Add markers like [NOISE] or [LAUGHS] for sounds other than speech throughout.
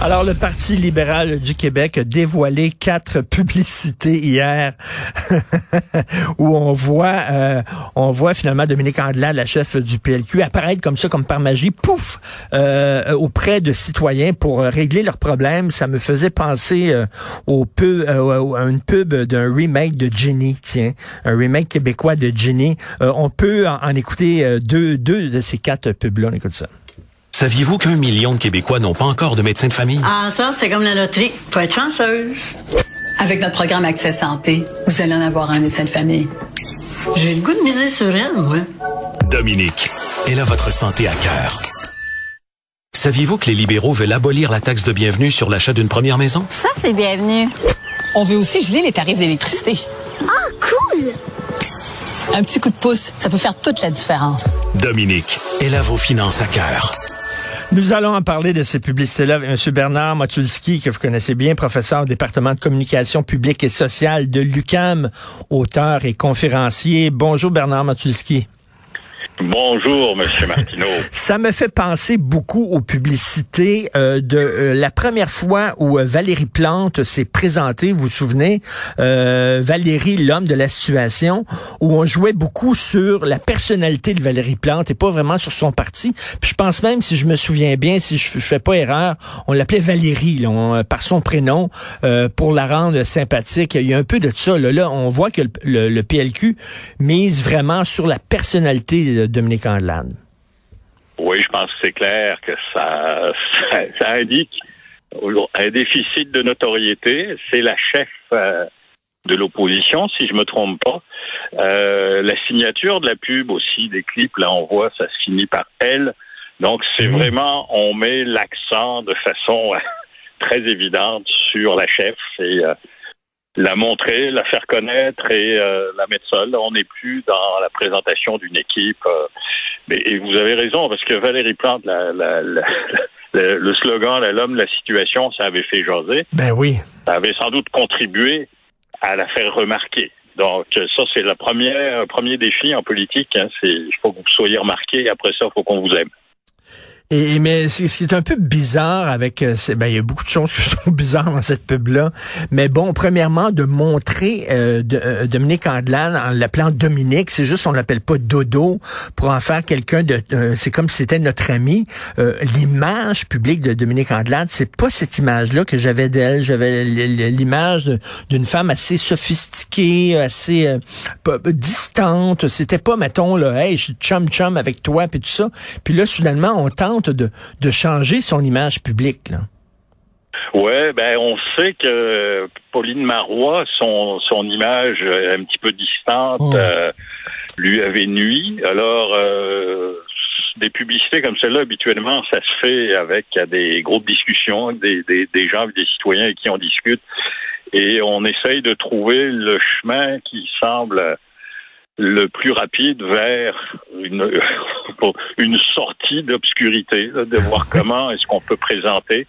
Alors, le Parti libéral du Québec a dévoilé quatre [LAUGHS] publicités hier [LAUGHS] où on voit, euh, on voit finalement Dominique Andelade, la chef du PLQ, apparaître comme ça, comme par magie, pouf, euh, auprès de citoyens pour régler leurs problèmes. Ça me faisait penser euh, au pub, à une pub d'un remake de Ginny, tiens, un remake québécois de Ginny. on peut en, en écouter deux, deux de ces quatre pubs-là. On écoute ça. Saviez-vous qu'un million de Québécois n'ont pas encore de médecin de famille? Ah, ça, c'est comme la loterie. Faut être chanceuse. Avec notre programme Accès Santé, vous allez en avoir un médecin de famille. J'ai le goût de miser sur elle, moi. Dominique, elle a votre santé à cœur. Saviez-vous que les libéraux veulent abolir la taxe de bienvenue sur l'achat d'une première maison? Ça, c'est bienvenu. On veut aussi geler les tarifs d'électricité. Ah, cool! Un petit coup de pouce, ça peut faire toute la différence. Dominique, elle a vos finances à cœur. Nous allons en parler de ces publicités-là avec M. Bernard Matulski, que vous connaissez bien, professeur au département de communication publique et sociale de l'UCAM, auteur et conférencier. Bonjour Bernard Matulski. Bonjour, Monsieur [LAUGHS] Martineau. Ça me fait penser beaucoup aux publicités euh, de euh, la première fois où euh, Valérie Plante s'est présentée, vous vous souvenez, Valérie, l'homme de la situation, où on jouait beaucoup sur la personnalité de Valérie Plante et pas vraiment sur son parti. Puis je pense même, si je me souviens bien, si je, fais pas erreur, on l'appelait Valérie par son prénom pour la rendre sympathique. Il y a un peu de ça. Là, là on voit que le, le PLQ mise vraiment sur la personnalité Dominique Andelade. Oui, je pense que c'est clair que ça, ça, indique un déficit de notoriété. C'est la chef euh, de l'opposition, si je me trompe pas. Euh, la signature de la pub aussi, des clips, là on voit, ça se finit par elle. Donc c'est vraiment, on met l'accent de façon [LAUGHS] très évidente sur la chef et euh, la montrer, la faire connaître et euh, la mettre seule. On n'est plus dans la présentation d'une équipe. Euh, mais, et vous avez raison, parce que Valérie Plante, la, la, le slogan l'homme la situation, ça avait fait jaser. Ben oui. Ça avait sans doute contribué à la faire remarquer. Donc ça, c'est le premier, premier défi en politique. Hein, c'est il faut que vous soyez remarqué. Après ça, il faut qu'on vous aime. Et, mais ce qui est un peu bizarre avec, euh, ben il y a beaucoup de choses que je trouve [LAUGHS] bizarres dans cette pub là. Mais bon, premièrement, de montrer euh, de, euh, Dominique Andelane en l'appelant Dominique, c'est juste on l'appelle pas Dodo pour en faire quelqu'un de, c'est comme si c'était notre ami. l'image publique de Dominique Andelane, c'est pas cette image là que j'avais d'elle. J'avais l'image d'une femme assez sophistiquée, assez distante. C'était pas mettons là, hey, je suis chum chum avec toi puis tout ça. Puis là, soudainement, on tente de, changer son image publique. Là? Ouais, ben on sait que Pauline Marois, son, son image un petit peu distante, oh. euh, lui avait nuit. Alors euh, des publicités comme celle-là, habituellement, ça se fait avec des groupes de discussion, des, des, des gens, des citoyens avec qui on discute, et on essaye de trouver le chemin qui semble le plus rapide vers une, [LAUGHS] une sortie d'obscurité, de voir comment est-ce qu'on peut présenter.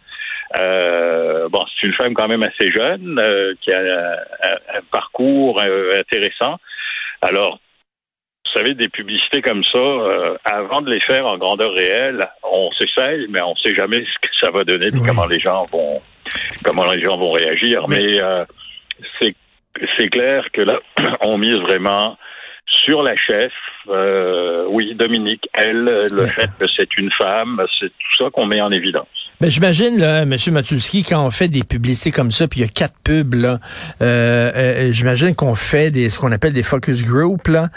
Euh, bon, c'est une femme quand même assez jeune, euh, qui a un, parcours euh, intéressant. Alors, vous savez, des publicités comme ça, euh, avant de les faire en grandeur réelle, on s'essaye, mais on ne sait jamais ce que ça va donner, comment les gens vont, comment les gens vont réagir. Mais c'est c'est clair que là, [CLEARS THROAT] on mise vraiment sur la chef, euh, oui, Dominique, elle, le fait que c'est une femme, c'est tout ça qu'on met en évidence. Ben, j'imagine, là, M. Matulski, quand on fait des publicités comme ça, puis il y a quatre pubs, là, euh, euh, j'imagine qu'on fait des, ce qu'on appelle des focus group, là,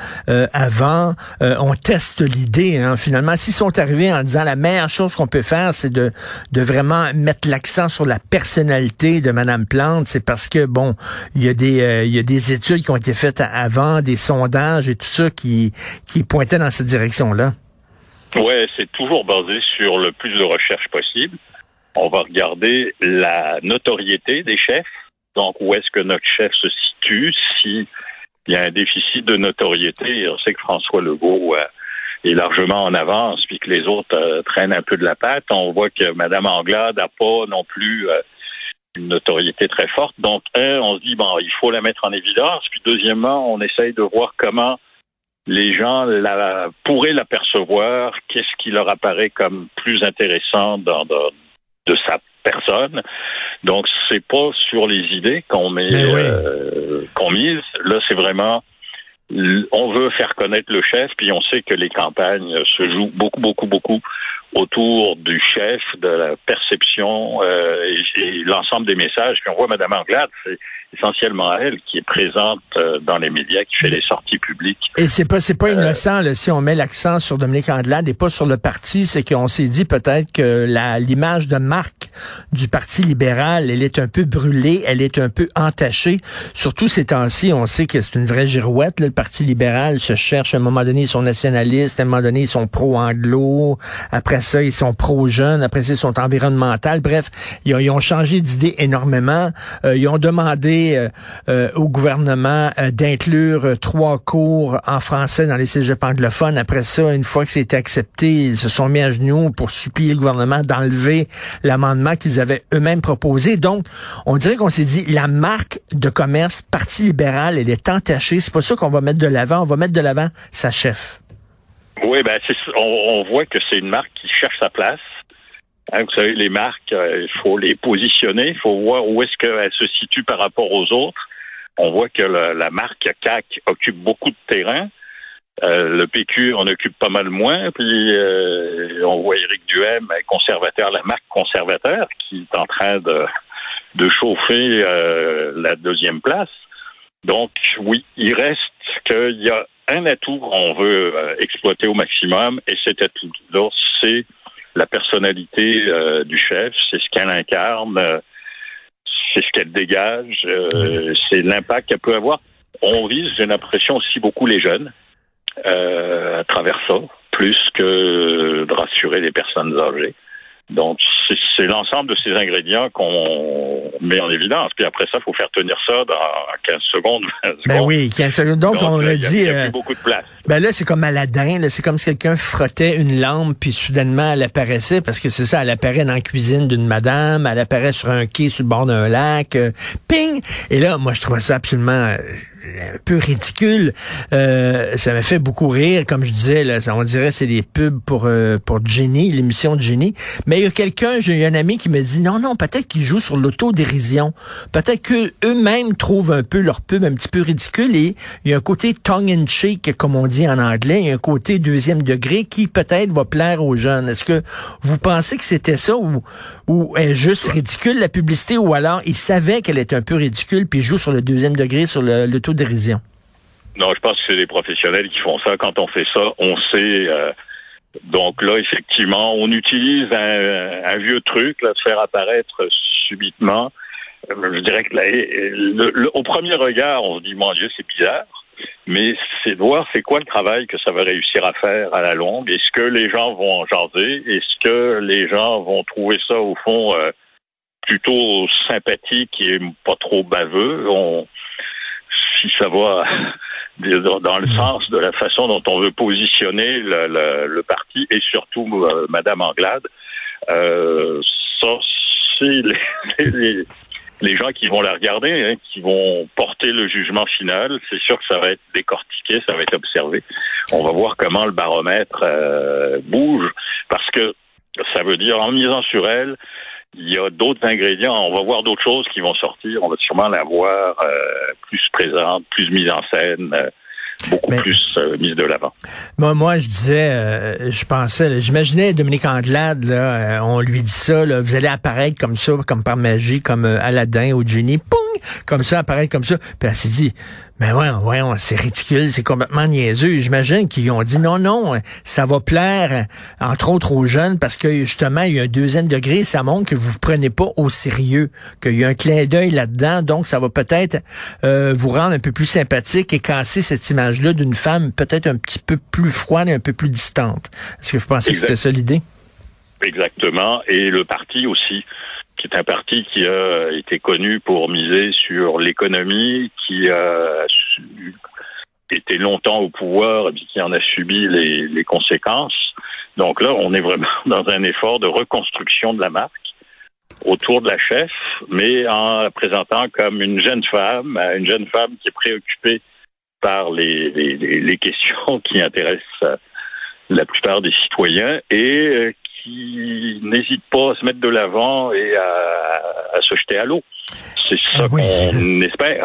avant, on teste l'idée, hein, finalement. S'ils sont arrivés en disant la meilleure chose qu'on peut faire, c'est de, de vraiment mettre l'accent sur la personnalité de Mme Plante, c'est parce que, bon, il y a des, il y a des études qui ont été faites avant, des sondages et tout ça qui, qui pointait dans cette direction-là? Oui, c'est toujours basé sur le plus de recherches possible. On va regarder la notoriété des chefs. Donc, où est-ce que notre chef se situe? S'il y a un déficit de notoriété? On sait que François Legault euh, est largement en avance, puis que les autres euh, traînent un peu de la patte. On voit que Mme Anglade n'a pas non plus euh, une notoriété très forte. Donc, un, on se dit, bon, il faut la mettre en évidence. Puis, deuxièmement, on essaye de voir comment les gens la, pourraient l'apercevoir, qu'est-ce qui leur apparaît comme plus intéressant dans, de sa personne. Donc, c'est pas sur les idées qu'on met, euh, qu'on mise. Là, c'est vraiment, on veut faire connaître le chef, puis on sait que les campagnes se jouent beaucoup, beaucoup, beaucoup autour du chef, de la perception euh, et, et l'ensemble des messages qu'on voit Mme Anglade. Essentiellement elle qui est présente euh, dans les médias, qui fait les sorties publiques. Et c'est pas c'est pas euh, innocent là, si on met l'accent sur Dominique Andelade et pas sur le parti, c'est qu'on s'est dit peut-être que la l'image de marque du Parti libéral, elle est un peu brûlée, elle est un peu entachée. Surtout ces temps-ci, on sait que c'est une vraie girouette. le Parti libéral se cherche à un moment donné, ils sont nationalistes, à un moment donné, ils sont pro-anglo, après ça, ils sont pro-jeunes, après ça, ils sont environnementaux. Bref, ils ont, ils ont changé d'idée énormément. Euh, ils ont demandé euh, euh, au gouvernement d'inclure trois cours en français dans les cégeps anglophones. Après ça, une fois que c'était accepté, ils se sont mis à genoux pour supplier le gouvernement d'enlever l'amendement qu'ils avaient eux-mêmes proposé. Donc, on dirait qu'on s'est dit, la marque de commerce Parti libéral, elle est entachée. C'est pas ça qu'on va mettre de l'avant. On va mettre de l'avant sa chef. Oui, ben on, voit que c'est une marque qui cherche sa place. Hein, vous savez, les marques, euh, il faut les positionner, il faut voir où est-ce qu'elles se situent par rapport aux autres. On voit que la marque CAC occupe beaucoup de terrain. Euh, le PQ en occupe pas mal moins. Puis euh, on voit Éric Duhem, conservateur, la marque conservateur, qui est en train de, de chauffer la deuxième place. Donc oui, il reste qu'il y a un atout qu'on veut euh, exploiter au maximum, et cet atout-là, c'est la personnalité euh, du chef, c'est ce qu'elle incarne, euh, c'est ce qu'elle dégage, c'est l'impact qu'elle peut avoir. On vise, j'ai l'impression, aussi beaucoup les jeunes à travers ça, plus que de rassurer les personnes âgées. Donc, c'est l'ensemble de ces ingrédients qu'on met en évidence. Puis après ça, il faut faire tenir ça dans 15 [LAUGHS] secondes. Ben oui, 15 secondes. Donc, on a, dit... Il y a, beaucoup de place. Ben là, c'est comme Aladdin. C'est comme si quelqu'un frottait une lampe, puis soudainement, elle apparaissait, parce que c'est ça, elle apparaît dans la cuisine d'une madame, elle apparaît sur un quai sur le bord d'un lac. Euh, ping! Et là, moi, je trouve ça absolument... Euh, un peu ridicule. Euh, ça m'a fait beaucoup rire, comme je disais, là, on dirait c'est des pubs pour euh, pour Jenny, l'émission de Jenny. Mais il y a quelqu'un, j'ai un ami qui me dit non, non, peut-être qu'ils jouent sur l'autodérision. Peut-être qu'eux-mêmes trouvent un peu leur pub un petit peu ridicule et il y a un côté tongue in cheek, comme on dit en anglais, il y a un côté deuxième degré qui peut-être va plaire aux jeunes. Est-ce que vous pensez que c'était ça ou ou est juste ridicule la publicité ou alors ils savaient qu'elle était un peu ridicule puis ils jouent sur le deuxième degré sur l'auto Non, je pense que c'est des professionnels qui font ça. Quand on fait ça, on sait. Euh, donc là, effectivement, on utilise un, vieux truc, là, de faire apparaître subitement. Euh, je dirais que au premier regard, on se dit, mon Dieu, c'est bizarre. Mais c'est de voir c'est quoi le travail que ça va réussir à faire à la longue. Est-ce que les gens vont en jaser? Est-ce que les gens vont trouver ça, au fond, euh, plutôt sympathique et pas trop baveux? On, si ça va [LAUGHS] dans le sens de la façon dont on veut positionner le, parti et surtout euh, Madame Anglade, euh, ça c'est [LAUGHS] les, les, gens qui vont la regarder, hein, qui vont porter le jugement final. C'est sûr que ça va être décortiqué, ça va être observé. On va voir comment le baromètre euh, bouge parce que ça veut dire en misant sur elle, il y a d'autres ingrédients. On va voir d'autres choses qui vont sortir. On va sûrement la voir euh, plus présente, plus mise en scène. Euh, beaucoup plus euh, mise de l'avant. Moi, moi, je disais, je pensais, j'imaginais Dominique Andelade, là, on lui dit ça, là, vous allez apparaître comme ça, comme par magie, comme Aladdin ou Jenny, poum, comme ça, apparaître comme ça. Puis elle s'est dit, mais ouais, ouais, c'est ridicule, c'est complètement niaiseux. J'imagine qu'ils ont dit non, non, ça va plaire, entre autres aux jeunes, parce que justement, il y a un deuxième degré, ça montre que vous ne prenez pas au sérieux, qu'il y a un clin d'œil là-dedans, donc ça va peut-être euh, vous rendre un peu plus sympathique et casser cette image-là d'une femme peut-être un petit peu plus froide et un peu plus distante. Est-ce que vous pensez que c'était ça l'idée? Exactement, et le parti aussi qui est un parti qui a été connu pour miser sur l'économie, qui a été longtemps au pouvoir et qui en a subi les, conséquences. Donc là, on est vraiment [LAUGHS] dans un effort de reconstruction de la marque autour de la chef, mais en la présentant comme une jeune femme, une jeune femme qui est préoccupée par les, les, questions [LAUGHS] qui intéressent la plupart des citoyens et qui n'hésitent pas à se mettre de l'avant et à, à se jeter à l'eau. C'est ça Ah oui. qu'on espère.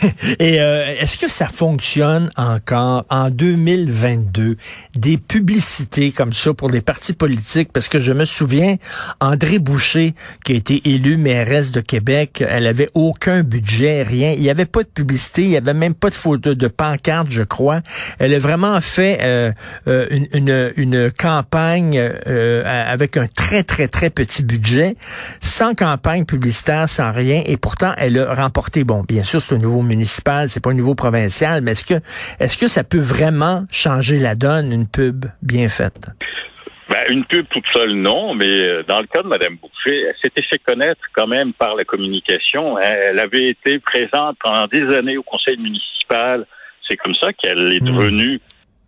[LAUGHS] Et euh, est-ce que ça fonctionne encore en 2022 des publicités comme ça pour les partis politiques? Parce que je me souviens André Boucher qui a été élu mairesse de Québec, elle avait aucun budget, rien, il y avait pas de publicité, il y avait même pas de photo de pancarte, je crois. Elle a vraiment fait euh, euh, une, une, une campagne euh, avec un très très très petit budget, sans campagne publicitaire, sans rien et pourtant elle a remporté bon, bien sûr c'est au niveau municipal, c'est pas au niveau provincial, mais est-ce que est-ce que ça peut vraiment changer la donne une pub bien faite? Ben, une pub toute seule, non, mais euh, dans le cas de Mme Boucher, elle s'était fait connaître quand même par la communication. Elle avait été présente pendant des années au conseil municipal. C'est comme ça qu'elle est Mm. devenue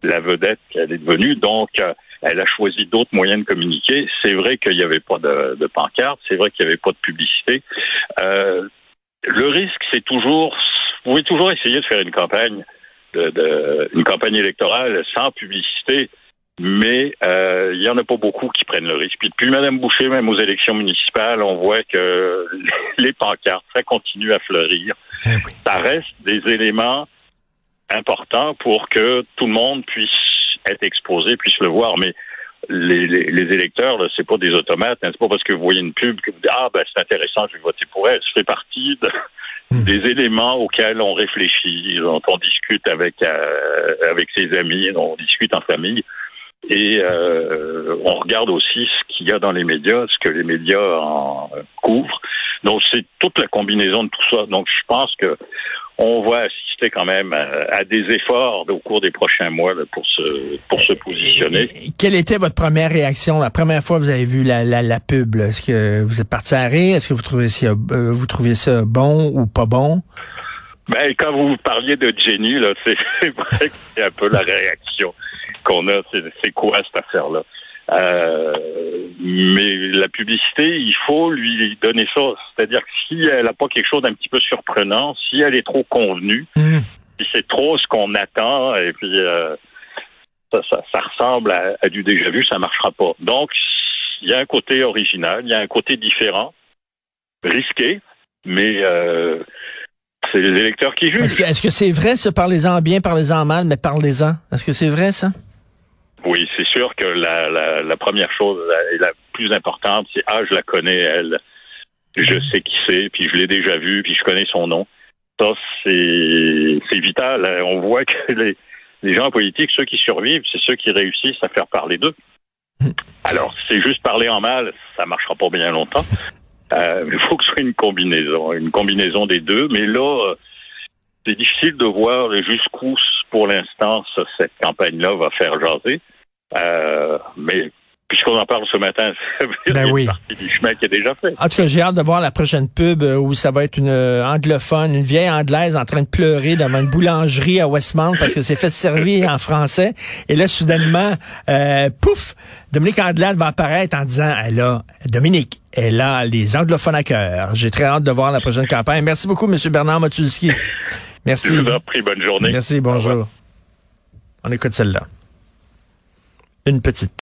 la vedette qu'elle est devenue. Donc, euh, elle a choisi d'autres moyens de communiquer. C'est vrai qu'il n'y avait pas de, de pancarte, c'est vrai qu'il n'y avait pas de publicité. Euh, le risque, c'est toujours, vous pouvez toujours essayer de faire une campagne, de, de- une campagne électorale sans publicité, mais euh, il y en a pas beaucoup qui prennent le risque. Puis depuis Mme Boucher, même aux élections municipales, on voit que [LAUGHS] les pancartes, ça continue à fleurir. Eh oui. Ça reste des éléments importants pour que tout le monde puisse être exposé, puisse le voir, mais les, les, les électeurs, c'est pas des automates. Hein. C'est pas parce que vous voyez une pub que vous dites ah ben c'est intéressant, je vais voter pour elle. Ça fait partie de- Hmm. des éléments auxquels on réfléchit, dont on discute avec euh, avec ses amis, dont on discute en famille, et euh, on regarde aussi ce qu'il y a dans les médias, ce que les médias en couvrent. Donc c'est toute la combinaison de tout ça. Donc je pense que on va assister quand même à, à des efforts au cours des prochains mois là, pour se pour se positionner. Et- et- Quelle était votre première réaction la première fois que vous avez vu la, la, la pub? là? Est-ce que vous êtes parti à rire? Est-ce que vous trouvez ça, euh, vous trouvez ça bon ou pas bon? Ben, quand vous parliez de Jenny, là, [LAUGHS] c'est c'est vrai que c'est un peu la réaction qu'on a. C'est c'est quoi cette affaire-là? Euh, mais la publicité, il faut lui donner ça. C'est-à-dire que si elle n'a pas quelque chose d'un petit peu surprenant, si elle est trop convenue, si c'est trop ce qu'on attend, et puis euh, ça, ça, ça ressemble à, à du déjà vu, ça marchera pas. Donc, il y a un côté original, il y a un côté différent, risqué, mais euh, c'est les électeurs qui Est-ce jugent. que est-ce que c'est vrai, ça? Parlez-en bien, parlez-en mal, mais parlez-en. Est-ce que c'est vrai, ça? Oui, c'est sûr que la, la, la première chose et la plus importante, c'est ah, je la connais, elle. Je sais qui c'est, puis je l'ai déjà vu, puis je connais son nom. Ça, c'est vital. hein. On voit que [LAUGHS] les, les gens politiques, ceux qui survivent, c'est ceux qui réussissent à faire parler d'eux. Alors, si c'est juste parler en mal, ça marchera pas bien longtemps. [LAUGHS] Euh, il faut que ce soit une combinaison, une combinaison des deux. Mais là, euh, c'est difficile de voir jusqu'où, pour l'instant, cette campagne-là va faire jaser. Euh, mais puisqu'on en parle ce matin, [LAUGHS] Ben y a oui. du chemin qui est déjà fait. En tout cas, j'ai hâte de voir la prochaine pub euh, où ça va être une euh, anglophone, une vieille anglaise en train de pleurer devant une boulangerie à Westmount parce que c'est fait servir en français. Et là, soudainement, euh, pouf, Dominique Andelade va apparaître en disant, elle a, Dominique, elle a les anglophones à cœur. J'ai très hâte de voir la prochaine campagne. Merci beaucoup, M. Bernard Matulski. Merci. Je vous en prie, bonne journée. Merci, bonjour. On écoute celle-là. Une petite